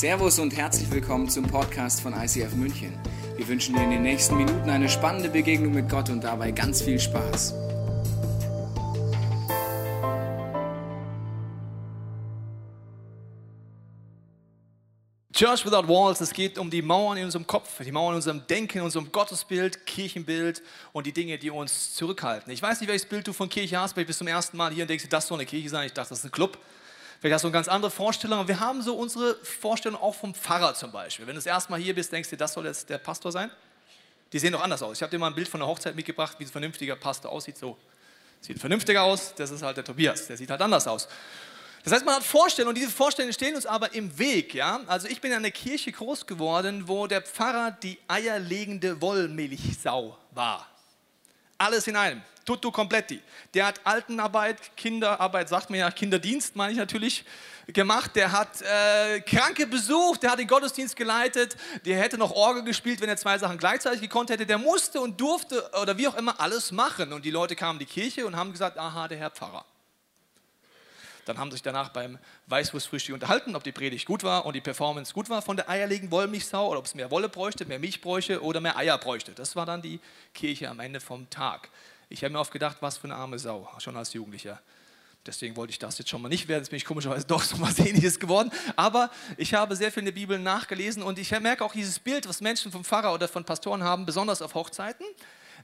Servus und herzlich willkommen zum Podcast von ICF München. Wir wünschen dir in den nächsten Minuten eine spannende Begegnung mit Gott und dabei ganz viel Spaß. Church Without Walls, es geht um die Mauern in unserem Kopf, die Mauern in unserem Denken, in unserem Gottesbild, Kirchenbild und die Dinge, die uns zurückhalten. Ich weiß nicht, welches Bild du von Kirche hast, vielleicht bist du zum ersten Mal hier und denkst, das soll eine Kirche sein. Ich dachte, das ist ein Club. Vielleicht hast du eine ganz andere Vorstellung. Wir haben so unsere Vorstellung auch vom Pfarrer zum Beispiel. Wenn du das erste Mal hier bist, denkst du, das soll jetzt der Pastor sein? Die sehen doch anders aus. Ich habe dir mal ein Bild von der Hochzeit mitgebracht, wie ein vernünftiger Pastor aussieht. So sieht vernünftiger aus. Das ist halt der Tobias. Der sieht halt anders aus. Das heißt, man hat Vorstellungen und diese Vorstellungen stehen uns aber im Weg. Ja? Also ich bin in einer Kirche groß geworden, wo der Pfarrer die eierlegende Wollmilchsau war. Alles in einem. Tutto completti. Der hat Altenarbeit, Kinderarbeit, sagt man ja, Kinderdienst meine ich natürlich, gemacht. Der hat äh, Kranke besucht, der hat den Gottesdienst geleitet, der hätte noch Orgel gespielt, wenn er zwei Sachen gleichzeitig gekonnt hätte. Der musste und durfte oder wie auch immer alles machen. Und die Leute kamen in die Kirche und haben gesagt, aha, der Herr Pfarrer. Dann haben sie sich danach beim Weißwurstfrühstück unterhalten, ob die Predigt gut war und die Performance gut war von der eierlegenden Wollmilchsau oder ob es mehr Wolle bräuchte, mehr Milch bräuchte oder mehr Eier bräuchte. Das war dann die Kirche am Ende vom Tag. Ich habe mir oft gedacht, was für eine arme Sau, schon als Jugendlicher. Deswegen wollte ich das jetzt schon mal nicht werden. Jetzt bin ich komischerweise doch so was Ähnliches geworden. Aber ich habe sehr viel in der Bibel nachgelesen und ich merke auch dieses Bild, was Menschen vom Pfarrer oder von Pastoren haben, besonders auf Hochzeiten.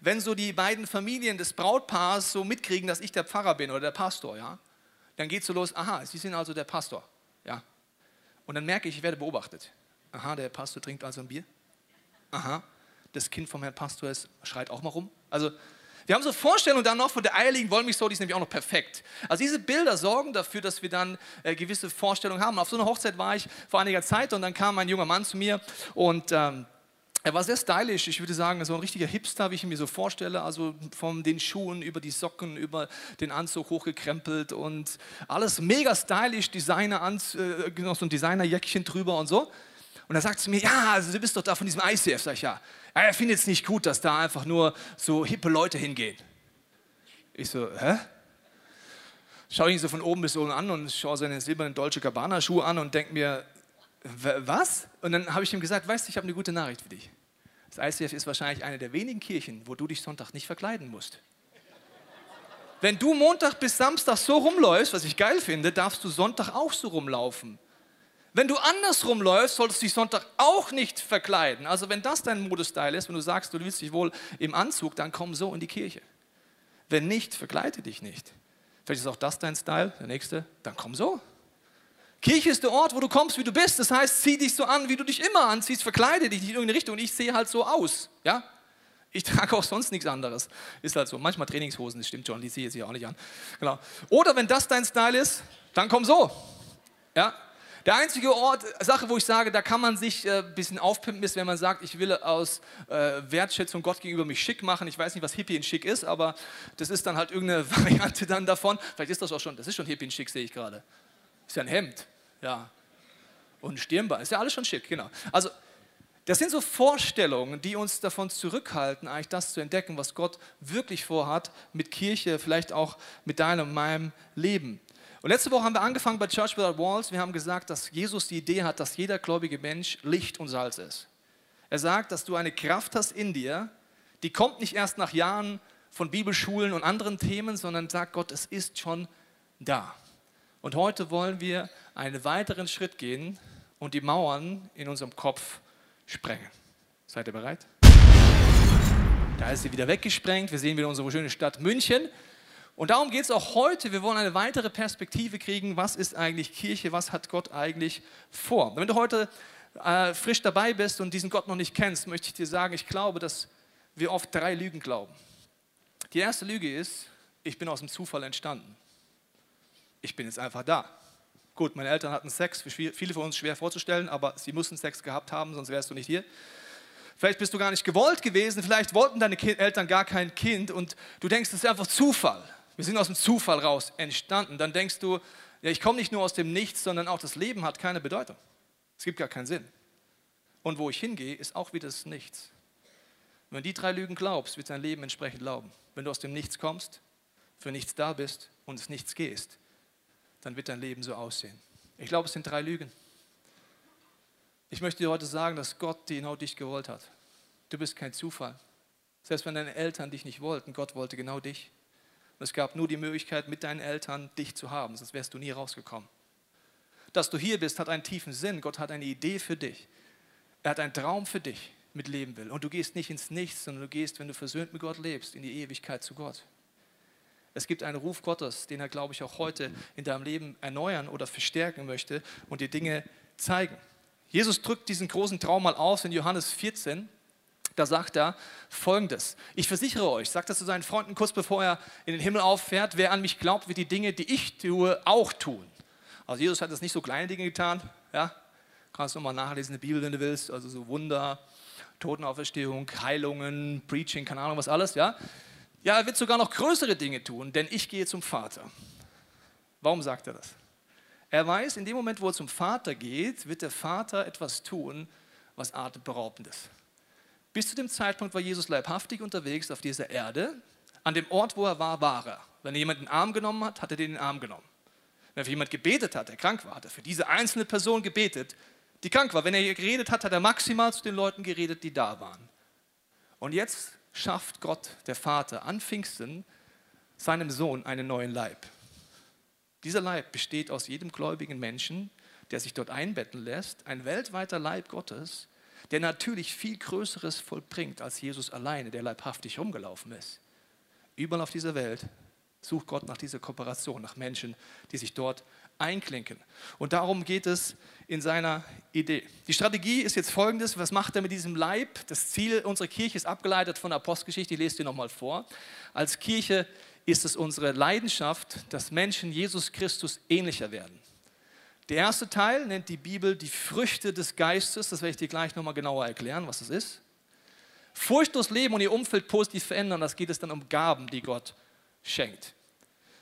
Wenn so die beiden Familien des Brautpaars so mitkriegen, dass ich der Pfarrer bin oder der Pastor, ja, dann geht es so los, aha, Sie sind also der Pastor. Ja. Und dann merke ich, ich werde beobachtet. Aha, der Pastor trinkt also ein Bier. Aha, das Kind vom Herrn Pastor ist, schreit auch mal rum. Also wir haben so Vorstellungen dann noch von der eierlichen Wollmilchsau, die ist nämlich auch noch perfekt. Also diese Bilder sorgen dafür, dass wir dann äh, gewisse Vorstellungen haben. Auf so einer Hochzeit war ich vor einiger Zeit und dann kam ein junger Mann zu mir und ähm, er war sehr stylisch, ich würde sagen, so ein richtiger Hipster, wie ich ihn mir so vorstelle. Also von den Schuhen über die Socken, über den Anzug hochgekrempelt und alles mega stylisch, Designer, äh, noch so ein Designerjäckchen drüber und so. Und er sagt zu mir, ja, also du bist doch da von diesem ICF. Sag ich, ja. Er findet es nicht gut, dass da einfach nur so hippe Leute hingehen. Ich so, hä? Schau ihn so von oben bis unten an und schaue seine silbernen Dolce Gabbana Schuhe an und denke mir, was? Und dann habe ich ihm gesagt, weißt du, ich habe eine gute Nachricht für dich. Das ICF ist wahrscheinlich eine der wenigen Kirchen, wo du dich Sonntag nicht verkleiden musst. Wenn du Montag bis Samstag so rumläufst, was ich geil finde, darfst du Sonntag auch so rumlaufen. Wenn du andersrum läufst, solltest du dich Sonntag auch nicht verkleiden. Also wenn das dein Modestyle ist, wenn du sagst, du willst dich wohl im Anzug, dann komm so in die Kirche. Wenn nicht, verkleide dich nicht. Vielleicht ist auch das dein Style, der nächste, dann komm so. Kirche ist der Ort, wo du kommst, wie du bist. Das heißt, zieh dich so an, wie du dich immer anziehst, verkleide dich nicht in irgendeine Richtung. Und ich sehe halt so aus. Ja? Ich trage auch sonst nichts anderes. Ist halt so. Manchmal Trainingshosen, das stimmt schon, die sehe ich auch nicht an. Genau. Oder wenn das dein Style ist, dann komm so. Ja? Der einzige Ort, Sache, wo ich sage, da kann man sich ein äh, bisschen aufpimpen, ist, wenn man sagt, ich will aus äh, Wertschätzung Gott gegenüber mich schick machen. Ich weiß nicht, was Hippie in schick ist, aber das ist dann halt irgendeine Variante dann davon. Vielleicht ist das auch schon, das ist schon Hippie in schick, sehe ich gerade. Ist ja ein Hemd. Ja. Und ein Stirnband. Ist ja alles schon schick, genau. Also, das sind so Vorstellungen, die uns davon zurückhalten, eigentlich das zu entdecken, was Gott wirklich vorhat mit Kirche, vielleicht auch mit deinem und meinem Leben. Und letzte Woche haben wir angefangen bei Church Without Walls. Wir haben gesagt, dass Jesus die Idee hat, dass jeder gläubige Mensch Licht und Salz ist. Er sagt, dass du eine Kraft hast in dir, die kommt nicht erst nach Jahren von Bibelschulen und anderen Themen, sondern sagt Gott, es ist schon da. Und heute wollen wir einen weiteren Schritt gehen und die Mauern in unserem Kopf sprengen. Seid ihr bereit? Da ist sie wieder weggesprengt. Wir sehen wieder unsere schöne Stadt München. Und darum geht es auch heute. Wir wollen eine weitere Perspektive kriegen. Was ist eigentlich Kirche? Was hat Gott eigentlich vor? Wenn du heute äh, frisch dabei bist und diesen Gott noch nicht kennst, möchte ich dir sagen, ich glaube, dass wir oft drei Lügen glauben. Die erste Lüge ist, ich bin aus dem Zufall entstanden ich bin jetzt einfach da. Gut, meine Eltern hatten Sex, für viele von uns schwer vorzustellen, aber sie mussten Sex gehabt haben, sonst wärst du nicht hier. Vielleicht bist du gar nicht gewollt gewesen, vielleicht wollten deine Eltern gar kein Kind und du denkst, das ist einfach Zufall. Wir sind aus dem Zufall raus entstanden. Dann denkst du, ja, ich komme nicht nur aus dem Nichts, sondern auch das Leben hat keine Bedeutung. Es gibt gar keinen Sinn. Und wo ich hingehe, ist auch wieder das Nichts. Wenn du die drei Lügen glaubst, wird dein Leben entsprechend laufen. Wenn du aus dem Nichts kommst, für nichts da bist und es nichts gehst, dann wird dein Leben so aussehen. Ich glaube, es sind drei Lügen. Ich möchte dir heute sagen, dass Gott genau dich gewollt hat. Du bist kein Zufall. Selbst wenn deine Eltern dich nicht wollten, Gott wollte genau dich. Und es gab nur die Möglichkeit, mit deinen Eltern dich zu haben, sonst wärst du nie rausgekommen. Dass du hier bist, hat einen tiefen Sinn. Gott hat eine Idee für dich. Er hat einen Traum für dich mit leben will. Und du gehst nicht ins Nichts, sondern du gehst, wenn du versöhnt mit Gott lebst, in die Ewigkeit zu Gott. Es gibt einen Ruf Gottes, den er, glaube ich, auch heute in deinem Leben erneuern oder verstärken möchte und dir Dinge zeigen. Jesus drückt diesen großen Traum mal aus in Johannes 14. Da sagt er folgendes: Ich versichere euch, sagt er zu seinen Freunden kurz bevor er in den Himmel auffährt, wer an mich glaubt, wird die Dinge, die ich tue, auch tun. Also Jesus hat das nicht so kleine Dinge getan, ja, kannst du nochmal nachlesen in der Bibel, wenn du willst, also so Wunder, Totenauferstehung, Heilungen, Preaching, keine Ahnung was alles, ja. Ja, er wird sogar noch größere Dinge tun, denn ich gehe zum Vater. Warum sagt er das? Er weiß, in dem Moment, wo er zum Vater geht, wird der Vater etwas tun, was atemberaubend ist. Bis zu dem Zeitpunkt war Jesus leibhaftig unterwegs auf dieser Erde. An dem Ort, wo er war, war er. Wenn er jemanden den Arm genommen hat, hat er den, den Arm genommen. Wenn er für jemanden gebetet hat, der krank war, hat er für diese einzelne Person gebetet, die krank war. Wenn er geredet hat, hat er maximal zu den Leuten geredet, die da waren. Und jetzt schafft Gott, der Vater, an Pfingsten seinem Sohn einen neuen Leib. Dieser Leib besteht aus jedem gläubigen Menschen, der sich dort einbetten lässt, ein weltweiter Leib Gottes, der natürlich viel Größeres vollbringt als Jesus alleine, der leibhaftig rumgelaufen ist. Überall auf dieser Welt sucht Gott nach dieser Kooperation, nach Menschen, die sich dort einklinken. Und darum geht es in seiner Idee. Die Strategie ist jetzt folgendes: Was macht er mit diesem Leib? Das Ziel unserer Kirche ist abgeleitet von der Apostelgeschichte. Ich lese dir nochmal vor. Als Kirche ist es unsere Leidenschaft, dass Menschen Jesus Christus ähnlicher werden. Der erste Teil nennt die Bibel die Früchte des Geistes. Das werde ich dir gleich nochmal genauer erklären, was das ist. Furchtlos leben und ihr Umfeld positiv verändern, das geht es dann um Gaben, die Gott schenkt.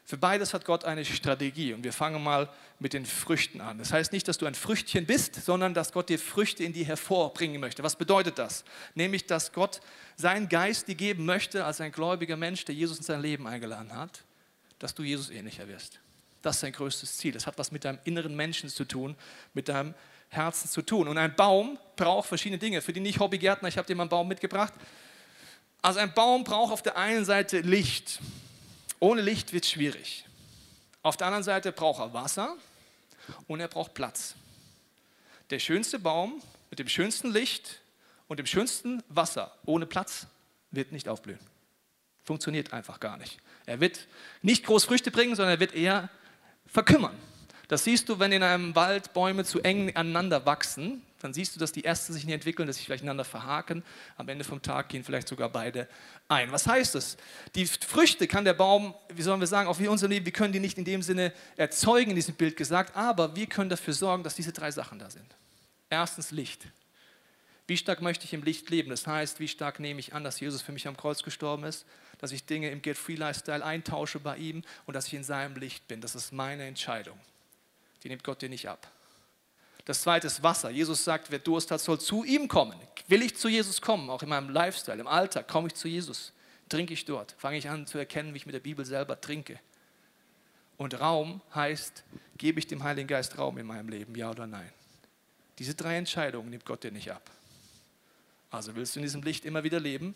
Für beides hat Gott eine Strategie und wir fangen mal mit den Früchten an. Das heißt nicht, dass du ein Früchtchen bist, sondern dass Gott dir Früchte in dir hervorbringen möchte. Was bedeutet das? Nämlich, dass Gott seinen Geist dir geben möchte als ein gläubiger Mensch, der Jesus in sein Leben eingeladen hat, dass du Jesus ähnlicher wirst. Das ist sein größtes Ziel. Das hat was mit deinem inneren Menschen zu tun, mit deinem Herzen zu tun. Und ein Baum braucht verschiedene Dinge. Für die Nicht-Hobbygärtner, ich habe dir mal einen Baum mitgebracht. Also ein Baum braucht auf der einen Seite Licht. Ohne Licht wird es schwierig. Auf der anderen Seite braucht er Wasser und er braucht Platz. Der schönste Baum mit dem schönsten Licht und dem schönsten Wasser ohne Platz wird nicht aufblühen. Funktioniert einfach gar nicht. Er wird nicht groß Früchte bringen, sondern er wird eher verkümmern. Das siehst du, wenn in einem Wald Bäume zu eng aneinander wachsen, dann siehst du, dass die ersten sich nicht entwickeln, dass sich vielleicht einander verhaken. Am Ende vom Tag gehen vielleicht sogar beide ein. Was heißt das? Die Früchte kann der Baum, wie sollen wir sagen, auch wie unser Leben, wir können die nicht in dem Sinne erzeugen, in diesem Bild gesagt, aber wir können dafür sorgen, dass diese drei Sachen da sind. Erstens Licht. Wie stark möchte ich im Licht leben? Das heißt, wie stark nehme ich an, dass Jesus für mich am Kreuz gestorben ist, dass ich Dinge im Get-Free-Lifestyle eintausche bei ihm und dass ich in seinem Licht bin. Das ist meine Entscheidung. Die nimmt Gott dir nicht ab. Das zweite ist Wasser. Jesus sagt, wer Durst hat, soll zu ihm kommen. Will ich zu Jesus kommen, auch in meinem Lifestyle, im Alltag, komme ich zu Jesus. Trinke ich dort. Fange ich an zu erkennen, wie ich mit der Bibel selber trinke. Und Raum heißt, gebe ich dem Heiligen Geist Raum in meinem Leben, ja oder nein? Diese drei Entscheidungen nimmt Gott dir nicht ab. Also willst du in diesem Licht immer wieder leben?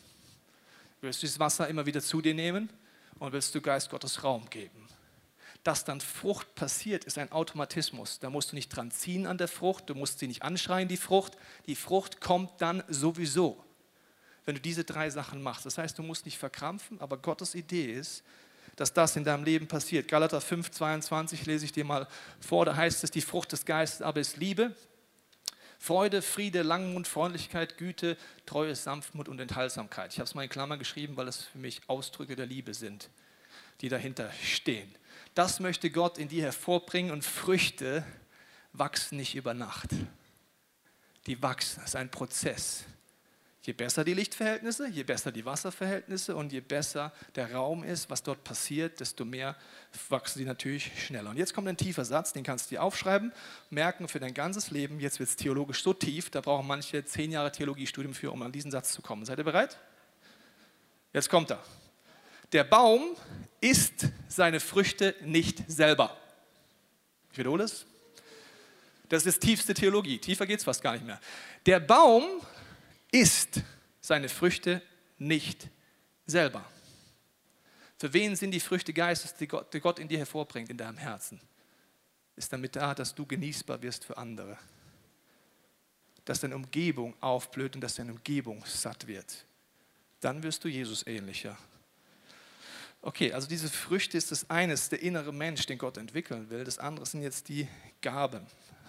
Willst du das Wasser immer wieder zu dir nehmen? Und willst du Geist Gottes Raum geben? Dass dann Frucht passiert, ist ein Automatismus. Da musst du nicht dran ziehen an der Frucht, du musst sie nicht anschreien, die Frucht. Die Frucht kommt dann sowieso, wenn du diese drei Sachen machst. Das heißt, du musst nicht verkrampfen, aber Gottes Idee ist, dass das in deinem Leben passiert. Galater 5, 22 lese ich dir mal vor, da heißt es, die Frucht des Geistes aber ist Liebe, Freude, Friede, Langmut, Freundlichkeit, Güte, Treue, Sanftmut und Enthaltsamkeit. Ich habe es mal in Klammern geschrieben, weil es für mich Ausdrücke der Liebe sind, die dahinter stehen. Das möchte Gott in dir hervorbringen und Früchte wachsen nicht über Nacht. Die wachsen, das ist ein Prozess. Je besser die Lichtverhältnisse, je besser die Wasserverhältnisse und je besser der Raum ist, was dort passiert, desto mehr wachsen die natürlich schneller. Und jetzt kommt ein tiefer Satz, den kannst du dir aufschreiben, merken für dein ganzes Leben. Jetzt wird es theologisch so tief, da brauchen manche zehn Jahre Theologiestudium für, um an diesen Satz zu kommen. Seid ihr bereit? Jetzt kommt er. Der Baum isst seine Früchte nicht selber. Ich wiederhole es. Das ist tiefste Theologie. Tiefer geht es fast gar nicht mehr. Der Baum isst seine Früchte nicht selber. Für wen sind die Früchte Geistes, die Gott, die Gott in dir hervorbringt, in deinem Herzen? Ist damit da, dass du genießbar wirst für andere. Dass deine Umgebung aufblüht und dass deine Umgebung satt wird. Dann wirst du Jesus ähnlicher. Okay, also diese Früchte ist das eine, ist der innere Mensch, den Gott entwickeln will. Das andere sind jetzt die Gaben.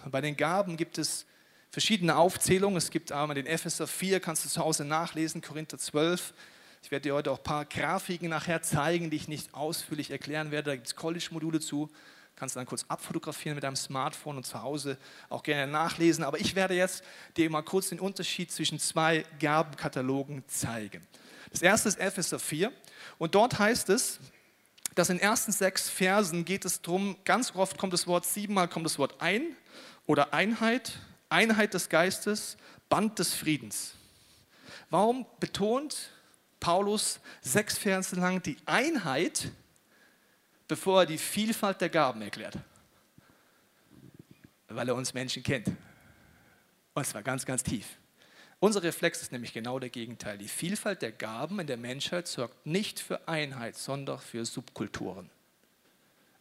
Bei den Gaben gibt es verschiedene Aufzählungen. Es gibt einmal den Epheser 4, kannst du zu Hause nachlesen, Korinther 12. Ich werde dir heute auch ein paar Grafiken nachher zeigen, die ich nicht ausführlich erklären werde. Da gibt es College-Module zu. Kannst du dann kurz abfotografieren mit deinem Smartphone und zu Hause auch gerne nachlesen. Aber ich werde jetzt dir mal kurz den Unterschied zwischen zwei Gabenkatalogen zeigen. Das erste ist Epheser 4 und dort heißt es, dass in den ersten sechs Versen geht es darum, ganz oft kommt das Wort, siebenmal kommt das Wort ein oder Einheit, Einheit des Geistes, Band des Friedens. Warum betont Paulus sechs Verse lang die Einheit, bevor er die Vielfalt der Gaben erklärt? Weil er uns Menschen kennt. Und zwar ganz, ganz tief. Unser Reflex ist nämlich genau der Gegenteil. Die Vielfalt der Gaben in der Menschheit sorgt nicht für Einheit, sondern für Subkulturen.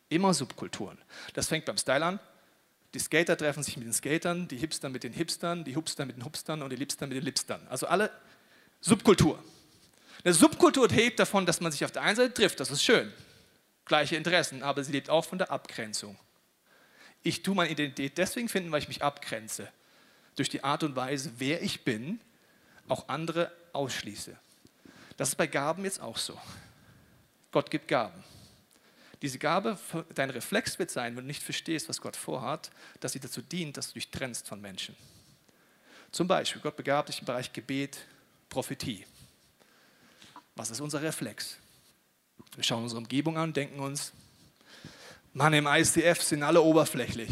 Immer Subkulturen. Das fängt beim Style an. Die Skater treffen sich mit den Skatern, die Hipster mit den Hipstern, die Hupster mit den Hupstern und die Lipster mit den Lipstern. Also alle Subkultur. Eine Subkultur hebt davon, dass man sich auf der einen Seite trifft, das ist schön, gleiche Interessen, aber sie lebt auch von der Abgrenzung. Ich tue meine Identität deswegen finden, weil ich mich abgrenze durch die Art und Weise, wer ich bin, auch andere ausschließe. Das ist bei Gaben jetzt auch so. Gott gibt Gaben. Diese Gabe, dein Reflex wird sein, wenn du nicht verstehst, was Gott vorhat, dass sie dazu dient, dass du dich trennst von Menschen. Zum Beispiel, Gott begabt dich im Bereich Gebet, Prophetie. Was ist unser Reflex? Wir schauen unsere Umgebung an und denken uns, Mann, im ICF sind alle oberflächlich.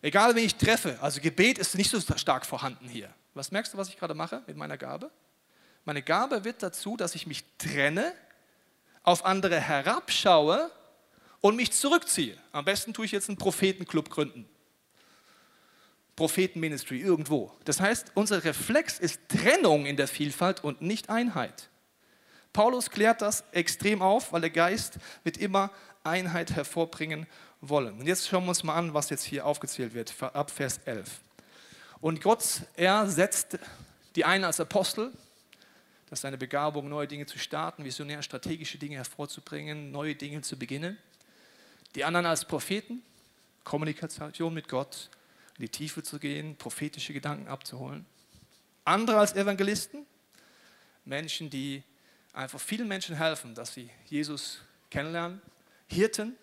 Egal, wen ich treffe, also Gebet ist nicht so stark vorhanden hier. Was merkst du, was ich gerade mache mit meiner Gabe? Meine Gabe wird dazu, dass ich mich trenne, auf andere herabschaue und mich zurückziehe. Am besten tue ich jetzt einen Prophetenclub gründen. Prophetenministry irgendwo. Das heißt, unser Reflex ist Trennung in der Vielfalt und nicht Einheit. Paulus klärt das extrem auf, weil der Geist wird immer Einheit hervorbringen wollen. Und jetzt schauen wir uns mal an, was jetzt hier aufgezählt wird, ab Vers 11. Und Gott, er setzt die einen als Apostel, das ist seine Begabung, neue Dinge zu starten, visionär strategische Dinge hervorzubringen, neue Dinge zu beginnen. Die anderen als Propheten, Kommunikation mit Gott, in die Tiefe zu gehen, prophetische Gedanken abzuholen. Andere als Evangelisten, Menschen, die einfach vielen Menschen helfen, dass sie Jesus kennenlernen. Hirten,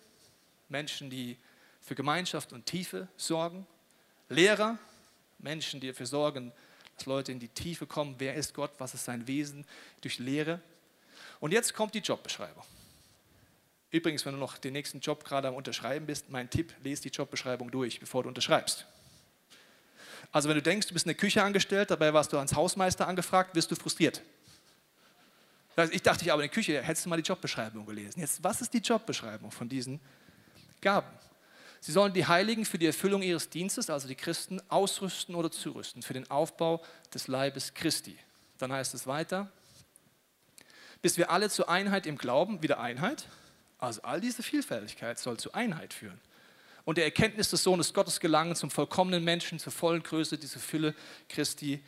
Menschen, die für Gemeinschaft und Tiefe sorgen. Lehrer, Menschen, die dafür sorgen, dass Leute in die Tiefe kommen. Wer ist Gott? Was ist sein Wesen? Durch Lehre. Und jetzt kommt die Jobbeschreibung. Übrigens, wenn du noch den nächsten Job gerade am Unterschreiben bist, mein Tipp, lese die Jobbeschreibung durch, bevor du unterschreibst. Also wenn du denkst, du bist in der Küche angestellt, dabei warst du als Hausmeister angefragt, wirst du frustriert. Ich dachte, ich aber in der Küche, hättest du mal die Jobbeschreibung gelesen. Jetzt, was ist die Jobbeschreibung von diesen Gaben. Sie sollen die Heiligen für die Erfüllung ihres Dienstes, also die Christen, ausrüsten oder zurüsten für den Aufbau des Leibes Christi. Dann heißt es weiter, bis wir alle zur Einheit im Glauben, wieder Einheit, also all diese Vielfältigkeit soll zu Einheit führen. Und der Erkenntnis des Sohnes Gottes gelangen zum vollkommenen Menschen, zur vollen Größe, diese Fülle Christi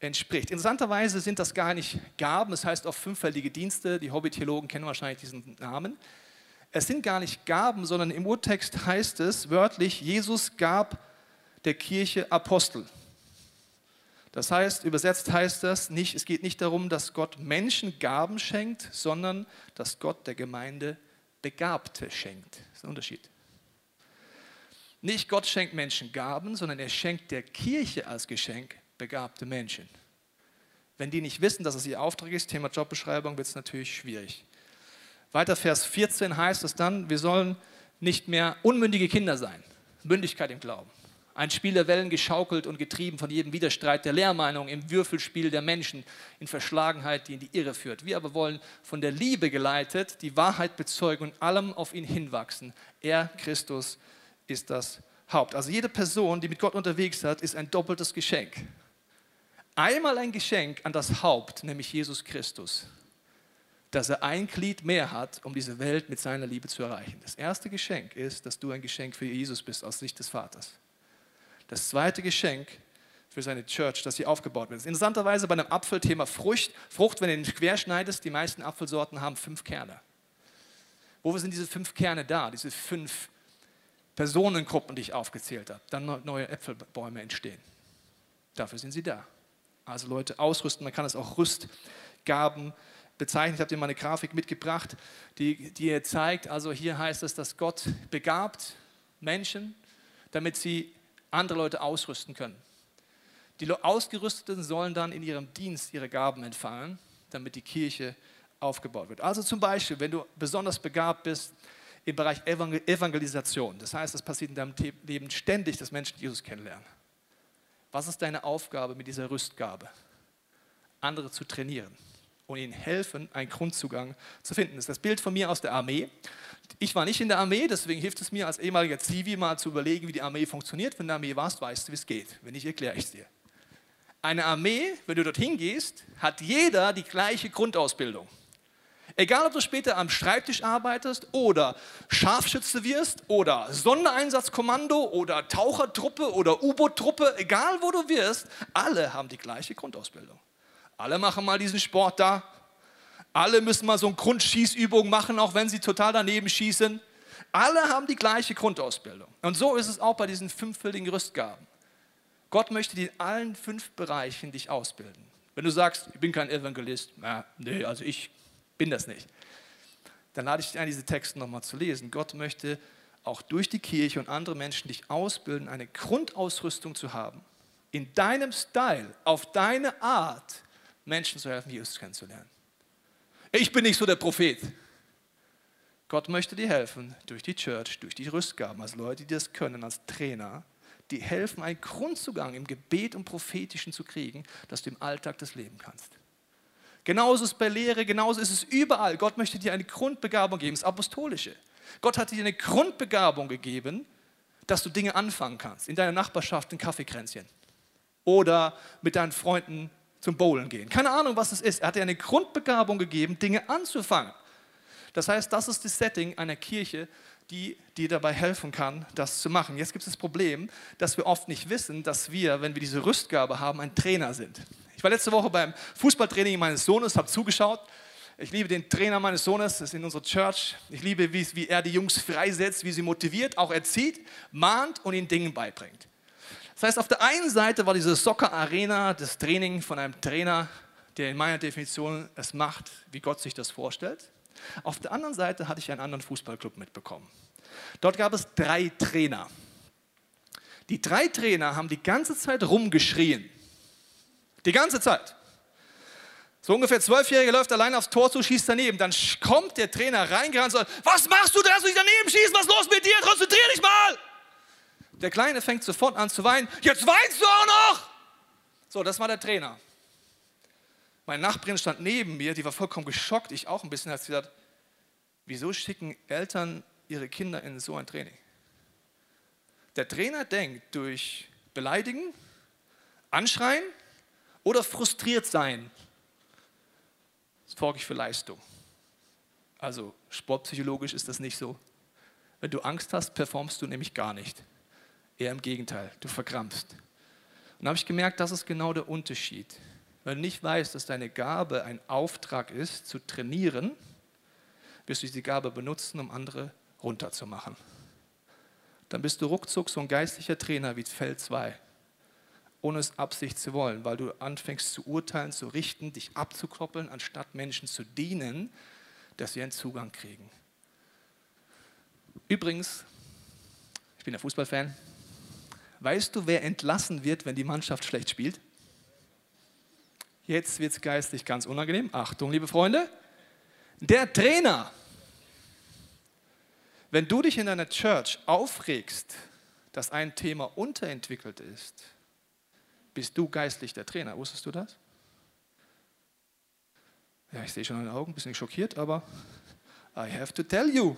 entspricht. Interessanterweise sind das gar nicht Gaben, das heißt auch fünffältige Dienste. Die Hobby-Theologen kennen wahrscheinlich diesen Namen. Es sind gar nicht Gaben, sondern im Urtext heißt es wörtlich, Jesus gab der Kirche Apostel. Das heißt, übersetzt heißt das nicht, es geht nicht darum, dass Gott Menschen Gaben schenkt, sondern dass Gott der Gemeinde Begabte schenkt. Das ist ein Unterschied. Nicht Gott schenkt Menschen Gaben, sondern er schenkt der Kirche als Geschenk begabte Menschen. Wenn die nicht wissen, dass es ihr Auftrag ist, Thema Jobbeschreibung, wird es natürlich schwierig. Weiter Vers 14 heißt es dann, wir sollen nicht mehr unmündige Kinder sein. Mündigkeit im Glauben. Ein Spiel der Wellen geschaukelt und getrieben von jedem Widerstreit der Lehrmeinung im Würfelspiel der Menschen, in Verschlagenheit, die in die Irre führt. Wir aber wollen von der Liebe geleitet, die Wahrheit bezeugen und allem auf ihn hinwachsen. Er, Christus, ist das Haupt. Also jede Person, die mit Gott unterwegs hat, ist ein doppeltes Geschenk. Einmal ein Geschenk an das Haupt, nämlich Jesus Christus, dass er ein Glied mehr hat, um diese Welt mit seiner Liebe zu erreichen. Das erste Geschenk ist, dass du ein Geschenk für Jesus bist aus Sicht des Vaters. Das zweite Geschenk für seine Church, dass sie aufgebaut wird. Interessanterweise bei einem Apfelthema Frucht, Frucht, wenn du den querschneidest, die meisten Apfelsorten haben fünf Kerne. Wo sind diese fünf Kerne da, diese fünf Personengruppen, die ich aufgezählt habe? Dann neue Äpfelbäume entstehen. Dafür sind sie da. Also Leute ausrüsten, man kann es auch Rüstgaben bezeichnen. Ich habe dir mal eine Grafik mitgebracht, die, die zeigt, also hier heißt es, dass Gott begabt Menschen, damit sie andere Leute ausrüsten können. Die Ausgerüsteten sollen dann in ihrem Dienst ihre Gaben entfallen, damit die Kirche aufgebaut wird. Also zum Beispiel, wenn du besonders begabt bist im Bereich Evangelisation, das heißt, es passiert in deinem Leben ständig, dass Menschen Jesus kennenlernen. Was ist deine Aufgabe mit dieser Rüstgabe? Andere zu trainieren und ihnen helfen, einen Grundzugang zu finden. Das ist das Bild von mir aus der Armee. Ich war nicht in der Armee, deswegen hilft es mir als ehemaliger Zivi mal zu überlegen, wie die Armee funktioniert. Wenn du in der Armee warst, weißt du, wie es geht. Wenn nicht, erkläre ich es dir. Eine Armee, wenn du dorthin gehst, hat jeder die gleiche Grundausbildung. Egal, ob du später am Schreibtisch arbeitest oder Scharfschütze wirst oder Sondereinsatzkommando oder Tauchertruppe oder U-Boot-Truppe, egal wo du wirst, alle haben die gleiche Grundausbildung. Alle machen mal diesen Sport da. Alle müssen mal so eine Grundschießübung machen, auch wenn sie total daneben schießen. Alle haben die gleiche Grundausbildung. Und so ist es auch bei diesen fünffältigen Rüstgaben. Gott möchte dir in allen fünf Bereichen dich ausbilden. Wenn du sagst, ich bin kein Evangelist, na, nee, also ich bin das nicht, dann lade ich dich ein, diese Texte nochmal zu lesen. Gott möchte auch durch die Kirche und andere Menschen dich ausbilden, eine Grundausrüstung zu haben, in deinem Style, auf deine Art, Menschen zu helfen, Jesus kennenzulernen. Ich bin nicht so der Prophet. Gott möchte dir helfen durch die Church, durch die Rüstgaben, als Leute, die das können, als Trainer, die helfen, einen Grundzugang im Gebet und Prophetischen zu kriegen, dass du im Alltag das leben kannst. Genauso ist es bei Lehre, genauso ist es überall. Gott möchte dir eine Grundbegabung geben, das Apostolische. Gott hat dir eine Grundbegabung gegeben, dass du Dinge anfangen kannst. In deiner Nachbarschaft ein Kaffeekränzchen. Oder mit deinen Freunden zum Bowlen gehen. Keine Ahnung, was es ist. Er hat dir eine Grundbegabung gegeben, Dinge anzufangen. Das heißt, das ist das Setting einer Kirche, die dir dabei helfen kann, das zu machen. Jetzt gibt es das Problem, dass wir oft nicht wissen, dass wir, wenn wir diese Rüstgabe haben, ein Trainer sind. Ich war letzte Woche beim Fußballtraining meines Sohnes, habe zugeschaut. Ich liebe den Trainer meines Sohnes, das ist in unserer Church. Ich liebe, wie, wie er die Jungs freisetzt, wie sie motiviert, auch erzieht, mahnt und ihnen Dinge beibringt. Das heißt, auf der einen Seite war diese Soccer-Arena das Training von einem Trainer, der in meiner Definition es macht, wie Gott sich das vorstellt. Auf der anderen Seite hatte ich einen anderen Fußballclub mitbekommen. Dort gab es drei Trainer. Die drei Trainer haben die ganze Zeit rumgeschrien. Die ganze Zeit. So ungefähr zwölfjährige läuft allein aufs Tor zu, schießt daneben. Dann kommt der Trainer reingerannt und sagt, was machst du, dass du dich daneben schießt? Was ist los mit dir? Konzentrier dich mal! Der Kleine fängt sofort an zu weinen. Jetzt weinst du auch noch! So, das war der Trainer. Meine Nachbarin stand neben mir, die war vollkommen geschockt, ich auch ein bisschen, hat sie gesagt, wieso schicken Eltern ihre Kinder in so ein Training? Der Trainer denkt durch Beleidigen, Anschreien oder frustriert sein, das sorge ich für Leistung. Also sportpsychologisch ist das nicht so. Wenn du Angst hast, performst du nämlich gar nicht. Eher im Gegenteil, du verkrampfst. Und da habe ich gemerkt, das ist genau der Unterschied. Wenn du nicht weißt, dass deine Gabe ein Auftrag ist, zu trainieren, wirst du diese Gabe benutzen, um andere runterzumachen. Dann bist du ruckzuck so ein geistlicher Trainer wie Feld 2, ohne es Absicht zu wollen, weil du anfängst zu urteilen, zu richten, dich abzukoppeln, anstatt Menschen zu dienen, dass sie einen Zugang kriegen. Übrigens, ich bin ein Fußballfan, Weißt du, wer entlassen wird, wenn die Mannschaft schlecht spielt? Jetzt wird es geistlich ganz unangenehm. Achtung, liebe Freunde. Der Trainer. Wenn du dich in deiner Church aufregst, dass ein Thema unterentwickelt ist, bist du geistlich der Trainer. Wusstest du das? Ja, ich sehe schon in den Augen, ein bisschen schockiert, aber I have to tell you.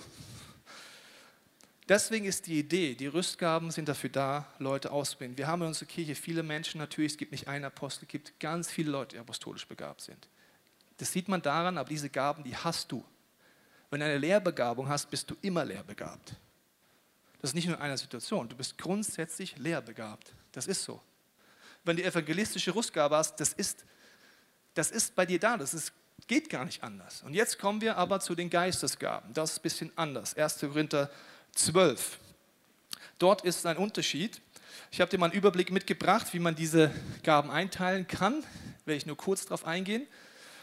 Deswegen ist die Idee, die Rüstgaben sind dafür da, Leute auszubilden. Wir haben in unserer Kirche viele Menschen, natürlich, es gibt nicht einen Apostel, es gibt ganz viele Leute, die apostolisch begabt sind. Das sieht man daran, aber diese Gaben, die hast du. Wenn du eine Lehrbegabung hast, bist du immer lehrbegabt. Das ist nicht nur in einer Situation, du bist grundsätzlich lehrbegabt. Das ist so. Wenn du die evangelistische Rüstgabe hast, das ist, das ist bei dir da, das ist, geht gar nicht anders. Und jetzt kommen wir aber zu den Geistesgaben. Das ist ein bisschen anders. 1. Korinther 12. Dort ist ein Unterschied. Ich habe dir mal einen Überblick mitgebracht, wie man diese Gaben einteilen kann. Werde ich nur kurz darauf eingehen.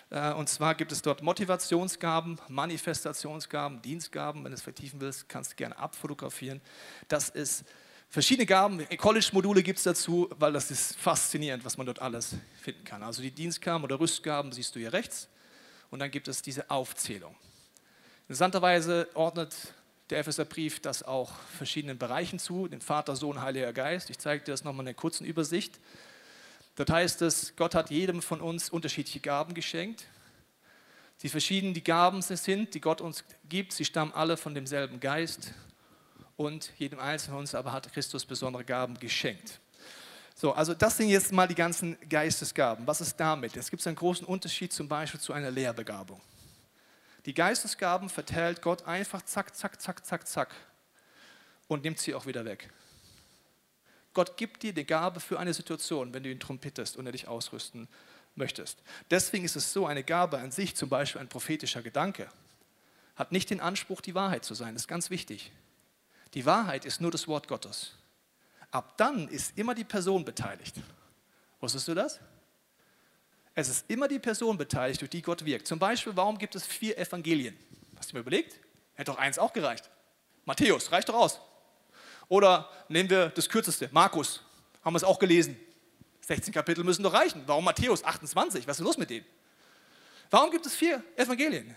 Äh, und zwar gibt es dort Motivationsgaben, Manifestationsgaben, Dienstgaben. Wenn du es vertiefen willst, kannst du gerne abfotografieren. Das ist verschiedene Gaben. College-Module gibt es dazu, weil das ist faszinierend, was man dort alles finden kann. Also die Dienstgaben oder Rüstgaben siehst du hier rechts. Und dann gibt es diese Aufzählung. Interessanterweise ordnet der Epheserbrief das auch verschiedenen Bereichen zu, den Vater, Sohn, Heiliger Geist. Ich zeige dir das nochmal in einer kurzen Übersicht. Dort heißt es, Gott hat jedem von uns unterschiedliche Gaben geschenkt. Die verschiedenen die Gaben sind, die Gott uns gibt, sie stammen alle von demselben Geist und jedem Einzelnen von uns aber hat Christus besondere Gaben geschenkt. So, also das sind jetzt mal die ganzen Geistesgaben. Was ist damit? Es gibt einen großen Unterschied zum Beispiel zu einer Lehrbegabung. Die Geistesgaben verteilt Gott einfach zack, zack, zack, zack, zack und nimmt sie auch wieder weg. Gott gibt dir die Gabe für eine Situation, wenn du ihn trompetest und er dich ausrüsten möchtest. Deswegen ist es so, eine Gabe an sich, zum Beispiel ein prophetischer Gedanke, hat nicht den Anspruch, die Wahrheit zu sein. Das ist ganz wichtig. Die Wahrheit ist nur das Wort Gottes. Ab dann ist immer die Person beteiligt. Wusstest du das? Es ist immer die Person beteiligt, durch die Gott wirkt. Zum Beispiel, warum gibt es vier Evangelien? Hast du mir überlegt? Hätte doch eins auch gereicht. Matthäus, reicht doch aus. Oder nehmen wir das kürzeste, Markus, haben wir es auch gelesen. 16 Kapitel müssen doch reichen. Warum Matthäus 28? Was ist los mit denen? Warum gibt es vier Evangelien?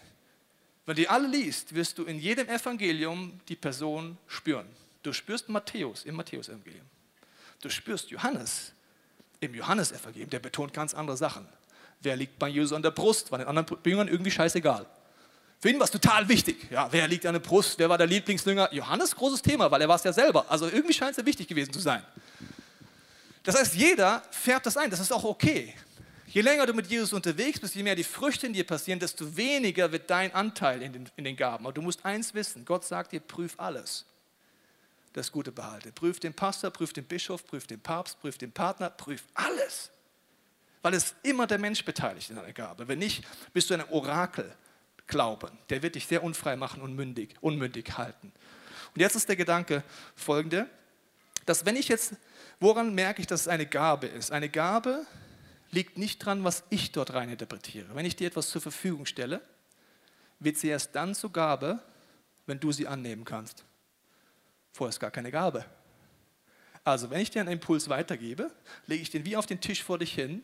Wenn du die alle liest, wirst du in jedem Evangelium die Person spüren. Du spürst Matthäus im Matthäus-Evangelium. Du spürst Johannes im Johannes-Evangelium. Der betont ganz andere Sachen. Wer liegt bei Jesus an der Brust? War den anderen Jüngern irgendwie scheißegal. Für ihn war es total wichtig. Ja, wer liegt an der Brust? Wer war der Lieblingsjünger? Johannes, großes Thema, weil er war es ja selber. Also irgendwie scheint es ja wichtig gewesen zu sein. Das heißt, jeder färbt das ein. Das ist auch okay. Je länger du mit Jesus unterwegs bist, je mehr die Früchte in dir passieren, desto weniger wird dein Anteil in den, in den Gaben. Aber du musst eins wissen: Gott sagt dir, prüf alles. Das Gute behalte. Prüf den Pastor, prüf den Bischof, prüf den Papst, prüf den Partner, prüf alles. Weil es immer der Mensch beteiligt in deiner Gabe. Wenn nicht, bist du ein Orakel glauben. Der wird dich sehr unfrei machen und mündig, unmündig halten. Und jetzt ist der Gedanke folgende, dass wenn ich jetzt, woran merke ich, dass es eine Gabe ist? Eine Gabe liegt nicht dran, was ich dort rein interpretiere. Wenn ich dir etwas zur Verfügung stelle, wird sie erst dann zur Gabe, wenn du sie annehmen kannst. Vorher ist gar keine Gabe. Also, wenn ich dir einen Impuls weitergebe, lege ich den wie auf den Tisch vor dich hin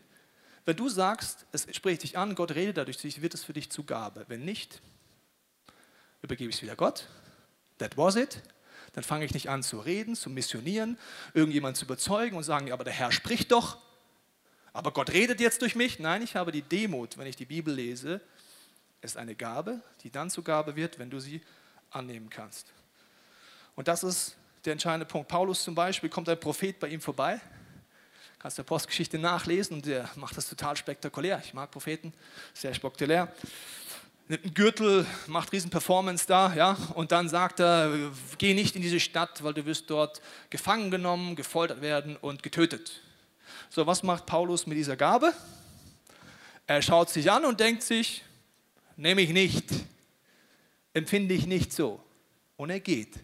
wenn du sagst, es spricht dich an, Gott redet dadurch zu dich, wird es für dich zu Gabe. Wenn nicht, übergebe ich es wieder Gott. That was it. Dann fange ich nicht an zu reden, zu missionieren, irgendjemanden zu überzeugen und sagen, aber der Herr spricht doch. Aber Gott redet jetzt durch mich. Nein, ich habe die Demut, wenn ich die Bibel lese. Es ist eine Gabe, die dann zur Gabe wird, wenn du sie annehmen kannst. Und das ist der entscheidende Punkt. Paulus zum Beispiel, kommt ein Prophet bei ihm vorbei Kannst du Postgeschichte nachlesen und der macht das total spektakulär. Ich mag Propheten, sehr spektakulär. Nimmt einen Gürtel, macht riesen Performance da, ja, und dann sagt er, geh nicht in diese Stadt, weil du wirst dort gefangen genommen, gefoltert werden und getötet. So, was macht Paulus mit dieser Gabe? Er schaut sich an und denkt sich, nehme ich nicht, empfinde ich nicht so. Und er geht.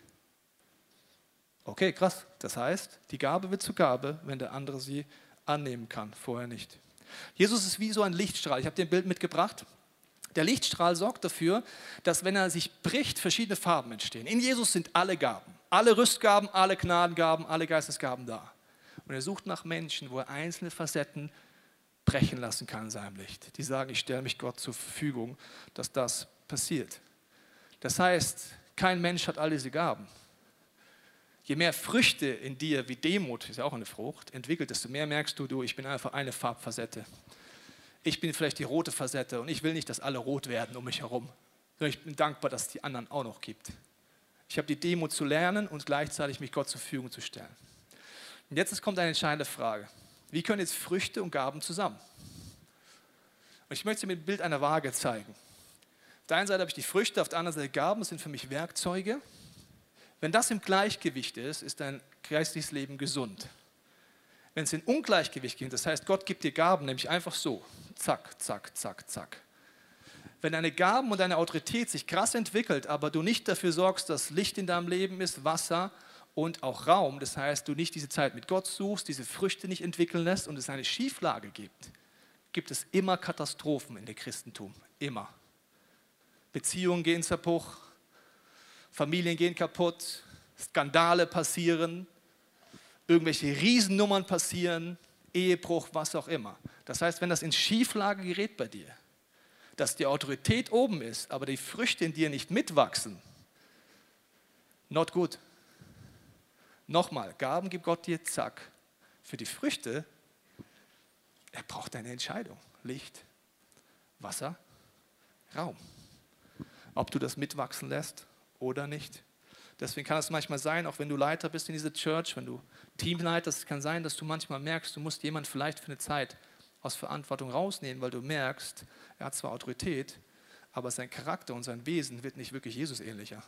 Okay, krass. Das heißt, die Gabe wird zur Gabe, wenn der andere sie annehmen kann, vorher nicht. Jesus ist wie so ein Lichtstrahl. Ich habe dir ein Bild mitgebracht. Der Lichtstrahl sorgt dafür, dass wenn er sich bricht, verschiedene Farben entstehen. In Jesus sind alle Gaben, alle Rüstgaben, alle Gnadengaben, alle Geistesgaben da. Und er sucht nach Menschen, wo er einzelne Facetten brechen lassen kann in seinem Licht. Die sagen, ich stelle mich Gott zur Verfügung, dass das passiert. Das heißt, kein Mensch hat all diese Gaben je mehr Früchte in dir, wie Demut, ist ja auch eine Frucht, entwickelt, desto mehr merkst du, du, ich bin einfach eine Farbfacette. Ich bin vielleicht die rote Facette und ich will nicht, dass alle rot werden um mich herum. Ich bin dankbar, dass es die anderen auch noch gibt. Ich habe die Demut zu lernen und gleichzeitig mich Gott zur Verfügung zu stellen. Und jetzt kommt eine entscheidende Frage. Wie können jetzt Früchte und Gaben zusammen? Und ich möchte sie mit dem Bild einer Waage zeigen. Auf der einen Seite habe ich die Früchte, auf der anderen Seite Gaben, das sind für mich Werkzeuge. Wenn das im Gleichgewicht ist, ist dein geistliches Leben gesund. Wenn es in Ungleichgewicht geht, das heißt, Gott gibt dir Gaben, nämlich einfach so, zack, zack, zack, zack. Wenn deine Gaben und deine Autorität sich krass entwickelt, aber du nicht dafür sorgst, dass Licht in deinem Leben ist, Wasser und auch Raum, das heißt, du nicht diese Zeit mit Gott suchst, diese Früchte nicht entwickeln lässt und es eine Schieflage gibt, gibt es immer Katastrophen in der Christentum. Immer. Beziehungen gehen zerbruch, Familien gehen kaputt, Skandale passieren, irgendwelche Riesennummern passieren, Ehebruch, was auch immer. Das heißt, wenn das in Schieflage gerät bei dir, dass die Autorität oben ist, aber die Früchte in dir nicht mitwachsen, not good. Nochmal, Gaben gibt Gott dir, zack. Für die Früchte, er braucht eine Entscheidung. Licht, Wasser, Raum. Ob du das mitwachsen lässt oder nicht. Deswegen kann es manchmal sein, auch wenn du Leiter bist in dieser Church, wenn du Teamleiter, es kann sein, dass du manchmal merkst, du musst jemanden vielleicht für eine Zeit aus Verantwortung rausnehmen, weil du merkst, er hat zwar Autorität, aber sein Charakter und sein Wesen wird nicht wirklich Jesus ähnlicher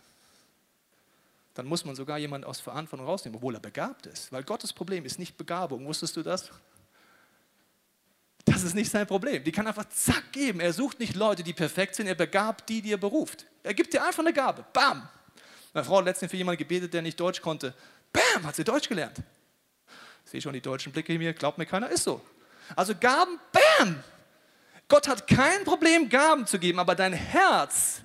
dann muss man sogar jemanden aus Verantwortung rausnehmen, obwohl er begabt ist. Weil Gottes Problem ist nicht Begabung. Wusstest du das? Das ist nicht sein Problem. Die kann einfach zack geben. Er sucht nicht Leute, die perfekt sind. Er begabt die, die er beruft. Er gibt dir einfach eine Gabe. Bam. Meine Frau hat letztens für jemanden gebetet, der nicht Deutsch konnte. Bam, hat sie Deutsch gelernt. Ich sehe schon die deutschen Blicke in mir. Glaubt mir keiner, ist so. Also Gaben, bam. Gott hat kein Problem, Gaben zu geben, aber dein Herz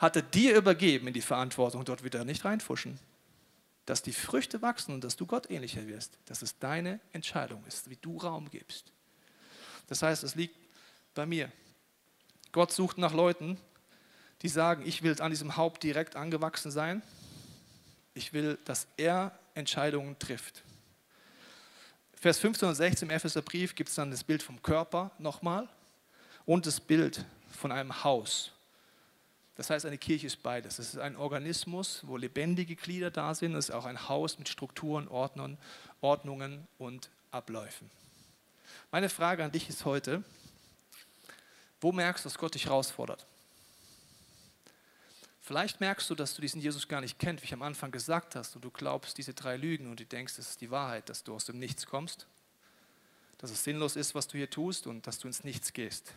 hat er dir übergeben in die Verantwortung, dort wieder nicht reinfuschen. Dass die Früchte wachsen und dass du Gott ähnlicher wirst, dass es deine Entscheidung ist, wie du Raum gibst. Das heißt, es liegt bei mir. Gott sucht nach Leuten, die sagen, ich will an diesem Haupt direkt angewachsen sein. Ich will, dass er Entscheidungen trifft. Vers 15 und 16 im Epheserbrief gibt es dann das Bild vom Körper nochmal und das Bild von einem Haus. Das heißt, eine Kirche ist beides. Es ist ein Organismus, wo lebendige Glieder da sind. Es ist auch ein Haus mit Strukturen, Ordnungen, Ordnungen und Abläufen. Meine Frage an dich ist heute, wo merkst du, dass Gott dich herausfordert? Vielleicht merkst du, dass du diesen Jesus gar nicht kennst, wie ich am Anfang gesagt hast, und du glaubst diese drei Lügen und du denkst, es ist die Wahrheit, dass du aus dem Nichts kommst, dass es sinnlos ist, was du hier tust und dass du ins Nichts gehst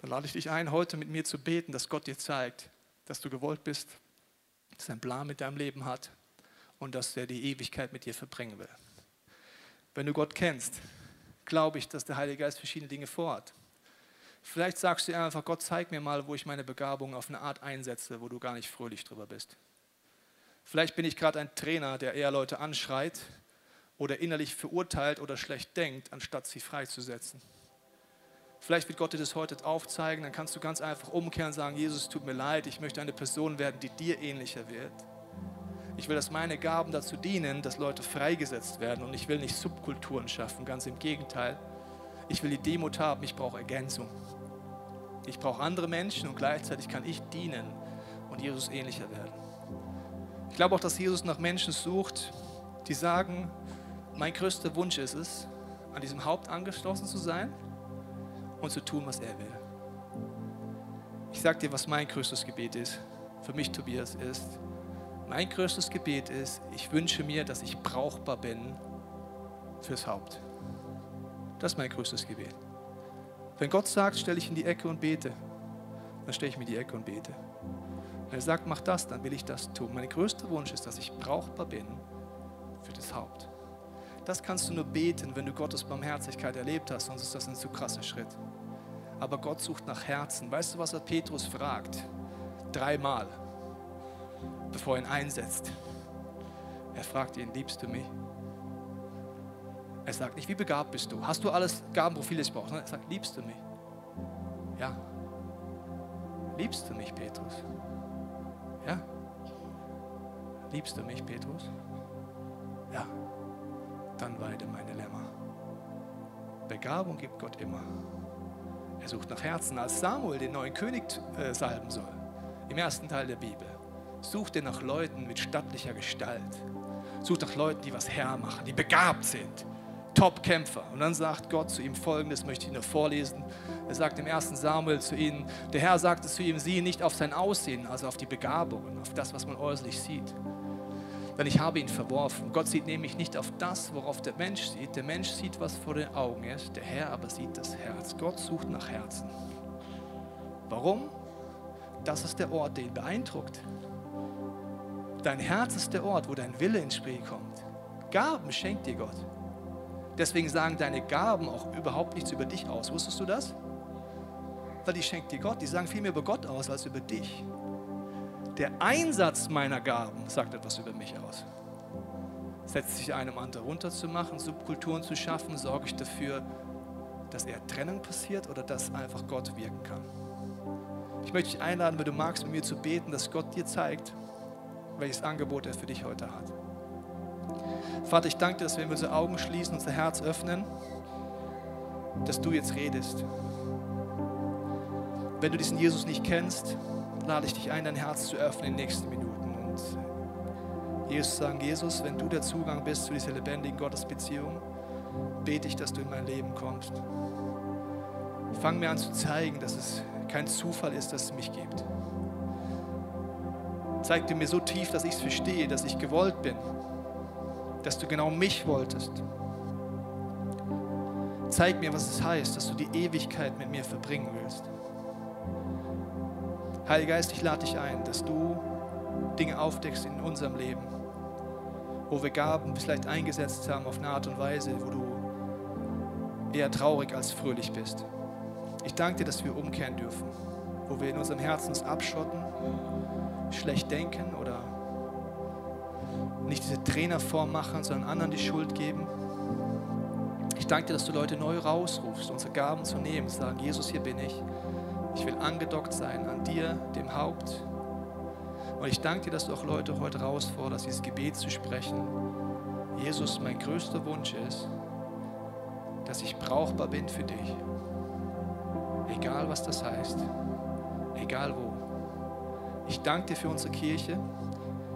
dann lade ich dich ein, heute mit mir zu beten, dass Gott dir zeigt, dass du gewollt bist, dass er einen Plan mit deinem Leben hat und dass er die Ewigkeit mit dir verbringen will. Wenn du Gott kennst, glaube ich, dass der Heilige Geist verschiedene Dinge vorhat. Vielleicht sagst du einfach, Gott, zeig mir mal, wo ich meine Begabung auf eine Art einsetze, wo du gar nicht fröhlich drüber bist. Vielleicht bin ich gerade ein Trainer, der eher Leute anschreit oder innerlich verurteilt oder schlecht denkt, anstatt sie freizusetzen. Vielleicht wird Gott dir das heute aufzeigen, dann kannst du ganz einfach umkehren und sagen, Jesus, tut mir leid, ich möchte eine Person werden, die dir ähnlicher wird. Ich will, dass meine Gaben dazu dienen, dass Leute freigesetzt werden und ich will nicht Subkulturen schaffen, ganz im Gegenteil. Ich will die Demut haben, ich brauche Ergänzung. Ich brauche andere Menschen und gleichzeitig kann ich dienen und Jesus ähnlicher werden. Ich glaube auch, dass Jesus nach Menschen sucht, die sagen, mein größter Wunsch ist es, an diesem Haupt angeschlossen zu sein und zu tun, was er will. Ich sage dir, was mein größtes Gebet ist. Für mich, Tobias, ist, mein größtes Gebet ist, ich wünsche mir, dass ich brauchbar bin fürs Haupt. Das ist mein größtes Gebet. Wenn Gott sagt, stelle ich in die Ecke und bete, dann stelle ich mir die Ecke und bete. Wenn er sagt, mach das, dann will ich das tun. Mein größter Wunsch ist, dass ich brauchbar bin für das Haupt. Das kannst du nur beten, wenn du Gottes Barmherzigkeit erlebt hast, sonst ist das ein zu krasser Schritt. Aber Gott sucht nach Herzen. Weißt du, was er Petrus fragt? Dreimal, bevor er ihn einsetzt. Er fragt ihn, liebst du mich? Er sagt nicht, wie begabt bist du? Hast du alles Gabenprofil, das ich brauche? Er sagt, liebst du mich? Ja. Liebst du mich, Petrus? Ja. Liebst du mich, Petrus? Dann weide meine Lämmer. Begabung gibt Gott immer. Er sucht nach Herzen, als Samuel den neuen König äh, salben soll. Im ersten Teil der Bibel. sucht er nach Leuten mit stattlicher Gestalt. Sucht nach Leuten, die was hermachen, die begabt sind. Top-Kämpfer. Und dann sagt Gott zu ihm folgendes, möchte ich nur vorlesen. Er sagt im 1. Samuel zu ihnen, der Herr sagte zu ihm, sieh nicht auf sein Aussehen, also auf die Begabungen, auf das, was man äußerlich sieht. Denn ich habe ihn verworfen. Gott sieht nämlich nicht auf das, worauf der Mensch sieht. Der Mensch sieht, was vor den Augen ist. Der Herr aber sieht das Herz. Gott sucht nach Herzen. Warum? Das ist der Ort, der ihn beeindruckt. Dein Herz ist der Ort, wo dein Wille ins Spiel kommt. Gaben schenkt dir Gott. Deswegen sagen deine Gaben auch überhaupt nichts über dich aus. Wusstest du das? Weil die schenkt dir Gott. Die sagen viel mehr über Gott aus als über dich. Der Einsatz meiner Gaben sagt etwas über mich aus. Setzt sich einem an, darunter zu machen, Subkulturen zu schaffen, sorge ich dafür, dass eher Trennung passiert oder dass einfach Gott wirken kann. Ich möchte dich einladen, wenn du magst, mit mir zu beten, dass Gott dir zeigt, welches Angebot er für dich heute hat. Vater, ich danke dir, dass wir unsere Augen schließen, unser Herz öffnen, dass du jetzt redest. Wenn du diesen Jesus nicht kennst, lade ich dich ein, dein Herz zu öffnen in den nächsten Minuten. Und Jesus sagen, Jesus, wenn du der Zugang bist zu dieser lebendigen Gottesbeziehung, bete ich, dass du in mein Leben kommst. Fang mir an zu zeigen, dass es kein Zufall ist, dass es mich gibt. Zeig dir mir so tief, dass ich es verstehe, dass ich gewollt bin, dass du genau mich wolltest. Zeig mir, was es heißt, dass du die Ewigkeit mit mir verbringen willst. Heiliger Geist, ich lade dich ein, dass du Dinge aufdeckst in unserem Leben, wo wir Gaben vielleicht eingesetzt haben auf eine Art und Weise, wo du eher traurig als fröhlich bist. Ich danke dir, dass wir umkehren dürfen, wo wir in unserem Herzen uns abschotten, schlecht denken oder nicht diese Trainerform machen, sondern anderen die Schuld geben. Ich danke dir, dass du Leute neu rausrufst, unsere Gaben zu nehmen, sagen, Jesus, hier bin ich. Ich will angedockt sein an dir, dem Haupt. Und ich danke dir, dass du auch Leute heute herausforderst, dieses Gebet zu sprechen. Jesus, mein größter Wunsch ist, dass ich brauchbar bin für dich. Egal was das heißt. Egal wo. Ich danke dir für unsere Kirche.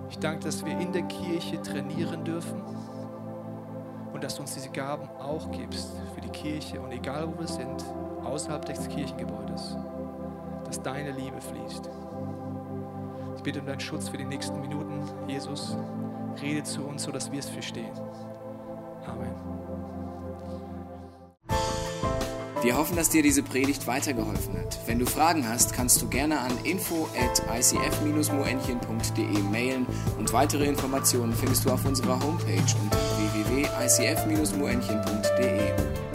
Ich danke, dass wir in der Kirche trainieren dürfen und dass du uns diese Gaben auch gibst für die Kirche und egal wo wir sind, außerhalb des Kirchengebäudes dass deine Liebe fließt. Ich bitte um deinen Schutz für die nächsten Minuten. Jesus, rede zu uns, sodass wir es verstehen. Amen. Wir hoffen, dass dir diese Predigt weitergeholfen hat. Wenn du Fragen hast, kannst du gerne an info at icf-moenchen.de mailen und weitere Informationen findest du auf unserer Homepage unter www.icf-moenchen.de.